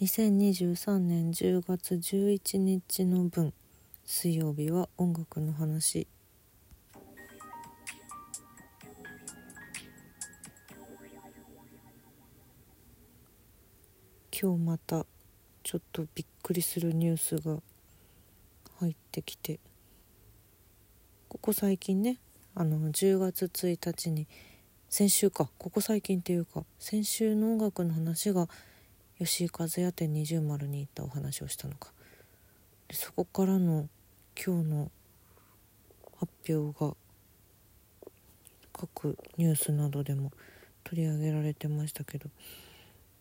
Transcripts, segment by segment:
2023年10月11日の分水曜日は音楽の話今日またちょっとびっくりするニュースが入ってきて。ここ最近ねあの10月1日に先週かここ最近っていうか先週の音楽の話が吉井和也店二重丸に行ったお話をしたのか。でそこからの今日の発表が各ニュースなどでも取り上げられてましたけど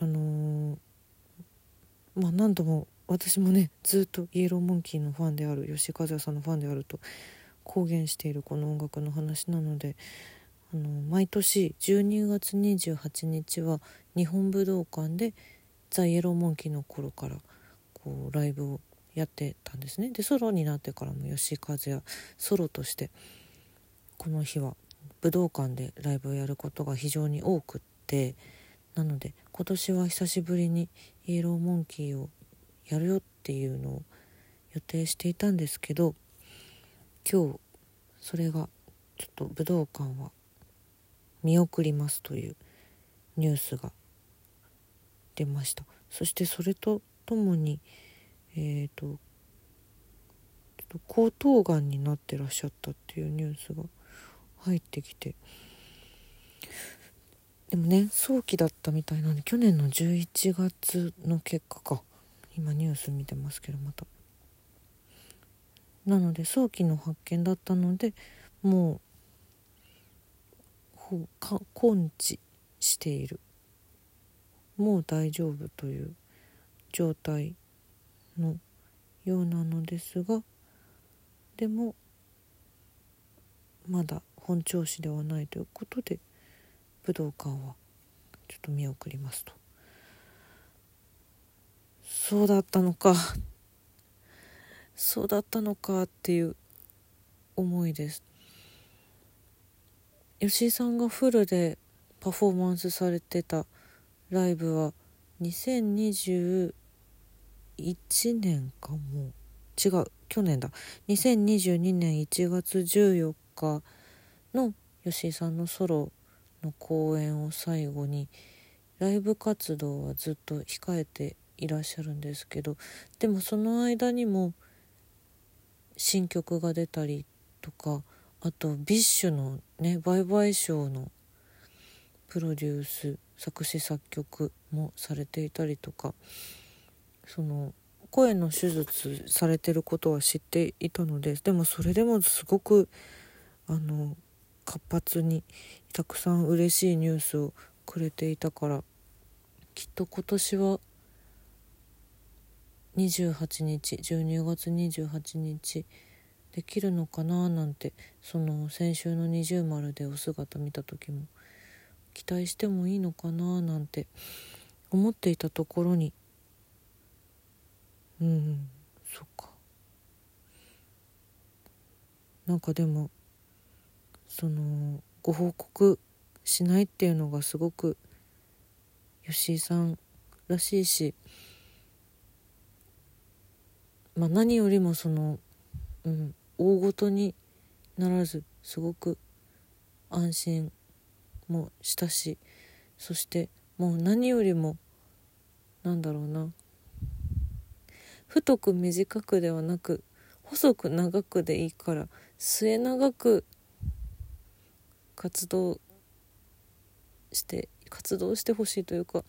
あのー、まあ何度も私もねずっとイエローモンキーのファンである吉井和也さんのファンであると公言しているこの音楽の話なのであの毎年12月28日は日本武道館でザ・イエローモンキーの頃からこうライブをやってたんですね。でソロになってからも吉井和也ソロとしてこの日は武道館でライブをやることが非常に多くってなので今年は久しぶりにイエローモンキーをやるよっていうのを予定していたんですけど今日それがちょっと武道館は見送りますというニュースが出ました。そしてそれとともにえっ、ー、と喉頭がんになってらっしゃったっていうニュースが入ってきて。でもね早期だったみたいなんで去年の11月の結果か。今ニュース見てますけどまた。なので早期の発見だったのでもう根治している。もう大丈夫という状態のようなのですがでもまだ本調子ではないということで武道館はちょっと見送りますと。そうだったのか。そうだったのかっていう思いです。吉井さんがフルでパフォーマンスされてたライブは2021年かも。違う去年だ。2022年1月14日の吉井さんのソロの公演を最後にライブ活動はずっと控えていらっしゃるんですけどでもその間にも新曲が出たりとかあと BiSH のね「 Bye-Bye Show」のプロデュース作詞作曲もされていたりとかその声の手術されてることは知っていたのででもそれでもすごくあの活発にたくさん嬉しいニュースをくれていたからきっと今年は28日12月28日できるのかななんてその先週の二重丸でお姿見た時も待してもいいのかななんて思っていたところに。うんそっか。なんかでもそのご報告しないっていうのがすごく吉井さんらしいしまあ何よりもその、うん、大ごとにならずすごく安心もしたしそしてもう何よりもなんだろうな。太く短くではなく細く長くでいいから末永く活動して活動してほしいというか、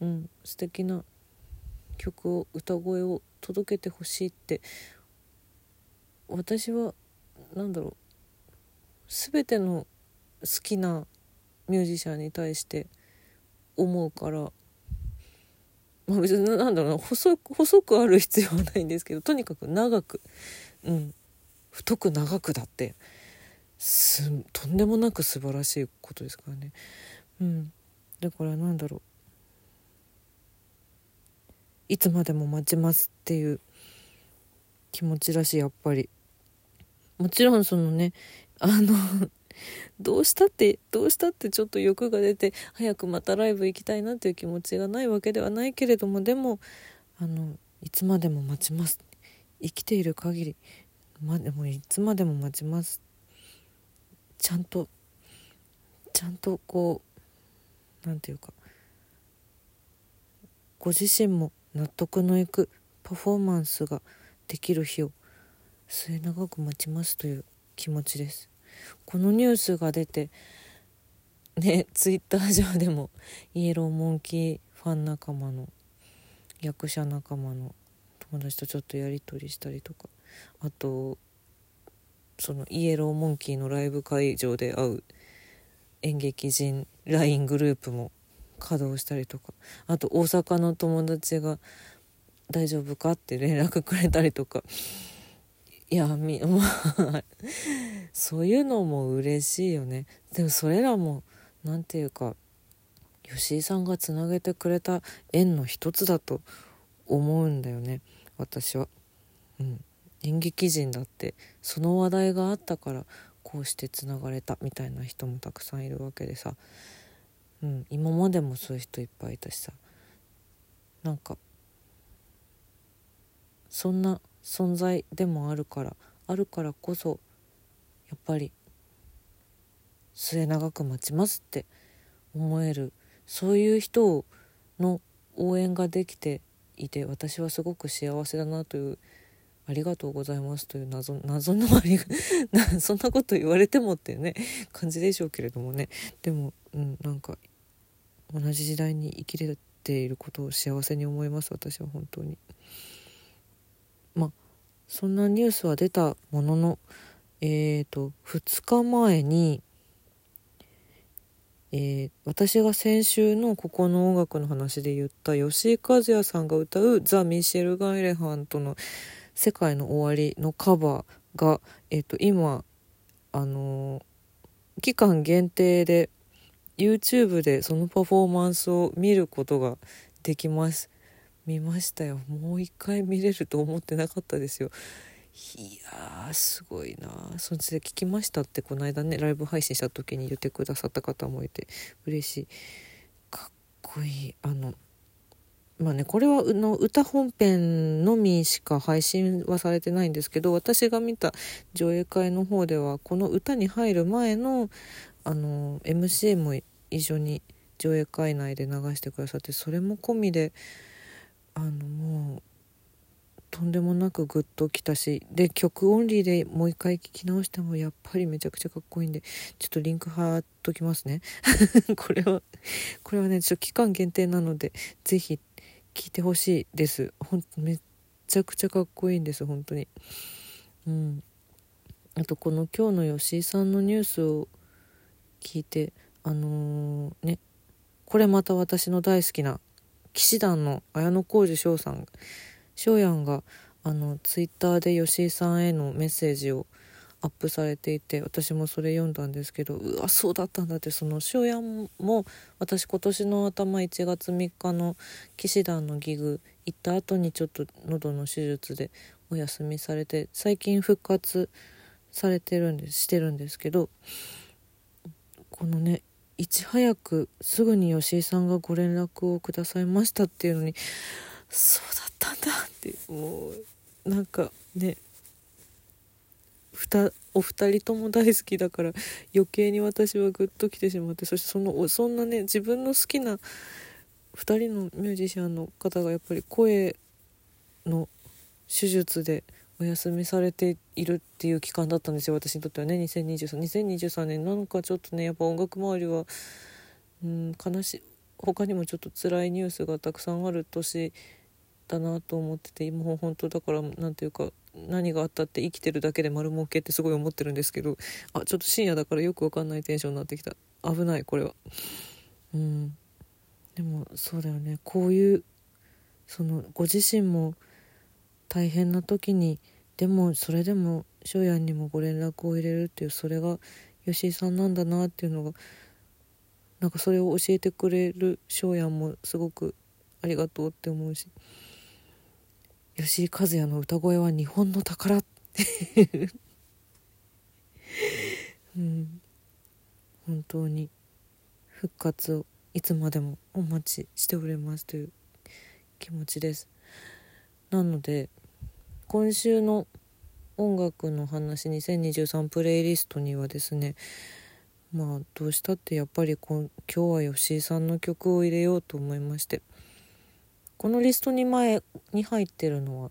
うん、素敵な曲を歌声を届けてほしいって私は何だろう全ての好きなミュージシャンに対して思うから。まあ別になんだろうな細く細くある必要はないんですけどとにかく長く。うん。太く長くだって。すとんでもなく素晴らしいことですからね。うん。だからなんだろう。いつまでも待ちますっていう気持ちらしいやっぱり。もちろんそのねあのどうしたってどうしたってちょっと欲が出て早くまたライブ行きたいなっていう気持ちがないわけではないけれどもでもあのいつまでも待ちます。生きている限りまでもいつまでも待ちます。ちゃんとちゃんとこう何て言うかご自身も納得のいくパフォーマンスができる日を末永く待ちますという気持ちです。このニュースが出てねツイッター上でもイエローモンキーファン仲間の役者仲間の友達とちょっとやり取りしたりとかあとそのイエローモンキーのライブ会場で会う演劇人 LINE グループも稼働したりとかあと大阪の友達が「大丈夫か?」って連絡くれたりとかいやみまあそういうのも嬉しいよね。でもそれらも何て言うか吉井さんがつなげてくれた縁の一つだと思うんだよね。私は。うん、演劇人だってその話題があったからこうしてつながれたみたいな人もたくさんいるわけでさ。うん、今までもそういう人いっぱいいたしさ。なんかそんな存在でもあるからあるからこそやっぱり末永く待ちますって思えるそういう人の応援ができていて私はすごく幸せだなというありがとうございますという謎謎のあり がそんなこと言われてもっていうね感じでしょうけれどもね。でも、うん、なんか同じ時代に生きれていることを幸せに思います私は本当に。そんなニュースは出たもののえっ、ー、と2日前にえー、私が先週のここの音楽の話で言った吉井和也さんが歌うザ・ミシェル・ガイレハントの「世界の終わり」のカバーが、えーと今あのー、期間限定で YouTube でそのパフォーマンスを見ることができます。見ましたよ。もう一回見れると思ってなかったですよ。いやーすごいな。そっちで聞きましたってこの間ねライブ配信した時に言ってくださった方もいて。嬉しい。かっこいい。あのまあねこれはの歌本編のみしか配信はされてないんですけど私が見た上映会の方ではこの歌に入る前のあの MC も一緒に上映会内で流してくださってそれも込みであのもうとんでもなくグッときたしで曲オンリーでもう一回聴き直してもやっぱりめちゃくちゃかっこいいんでちょっとリンク貼っときますね。これはこれはねちょっと期間限定なので是非聴いてほしいです。ほんめちゃくちゃかっこいいんです本当に。うん。あとこの今日の吉井さんのニュースを聞いてあのー、ねこれまた私の大好きな騎士団の綾小路翔さん翔やんがあのツイッターで吉井さんへのメッセージをアップされていて私もそれ読んだんですけどうわそうだったんだってその翔やんも私今年の頭1月3日の騎士団のギグ行った後にちょっと喉の手術でお休みされて最近復活されてるんですしてるんですけどこのねいち早くすぐに吉井さんがご連絡をくださいましたっていうのにそうだったんだってもうなんかねお二人とも大好きだから余計に私はグッときてしまってそしてそのそんなね自分の好きな2人のミュージシャンの方がやっぱり声の手術でお休みされているっていう期間だったんですよ私にとってはね2023 2023年なんかちょっとねやっぱ音楽周りはうん悲しい他にもちょっと辛いニュースがたくさんある年だなと思ってて今も本当だから何ていうか何があったって生きてるだけで丸儲けってすごい思ってるんですけどあちょっと深夜だからよくわかんないテンションになってきた。危ないこれは。うん。でもそうだよね。こういうそのご自身も大変な時にでもそれでも翔やんにもご連絡を入れるっていうそれが吉井さんなんだなっていうのがなんかそれを教えてくれる翔やんもすごくありがとうって思うし吉井和也の歌声は日本の宝って うん。本当に復活をいつまでもお待ちしておりますという気持ちです。なので今週の音楽の話2023プレイリストにはですねまあどうしたってやっぱり今日は吉井さんの曲を入れようと思いましてこのリストに前に入ってるのは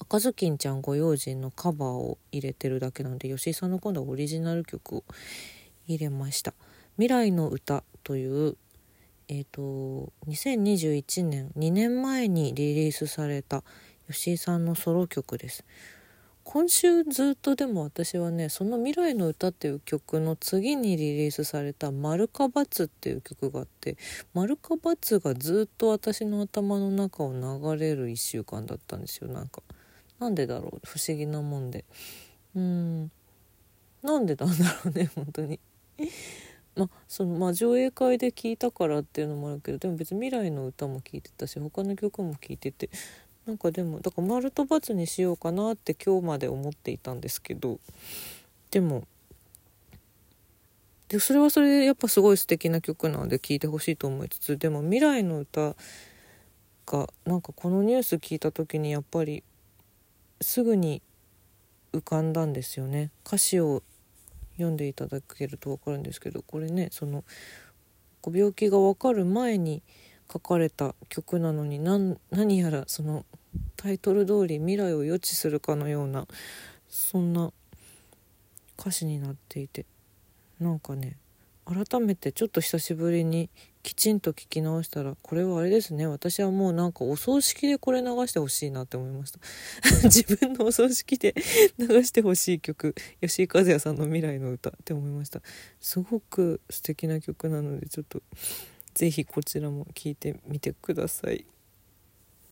赤ずきんちゃんご用心のカバーを入れてるだけなんで吉井さんの今度はオリジナル曲を入れました「未来の歌」というえっ、ー、と2021年2年前にリリースされた吉井さんのソロ曲です。今週ずっとでも私はねその「未来の歌」っていう曲の次にリリースされた「丸か×」っていう曲があって「丸か×」がずっと私の頭の中を流れる1週間だったんですよ。なんかなんでだろう？不思議なもんで。うん。なんでなんだろうね 本当に。まあそのまあ上映会で聴いたからっていうのもあるけどでも別に未来の歌も聴いてたし他の曲も聴いててなんかでもだから丸と×にしようかなって今日まで思っていたんですけどでもでそれはそれでやっぱすごい素敵な曲なので聴いてほしいと思いつつでも未来の歌がなんかこのニュース聞いた時にやっぱりすぐに浮かんだんですよね。歌詞を読んでいただけると分かるんですけどこれねその病気が分かる前に書かれた曲なのに何やらそのタイトル通り未来を予知するかのようなそんな歌詞になっていてなんかね改めてちょっと久しぶりにきちんと聞き直したらこれはあれですね。私はもうなんかお葬式でこれ流してほしいなって思いました。自分のお葬式で 流してほしい曲吉井和也さんの「未来の歌」って思いました。すごく素敵な曲なのでちょっと是非こちらも聴いてみてください。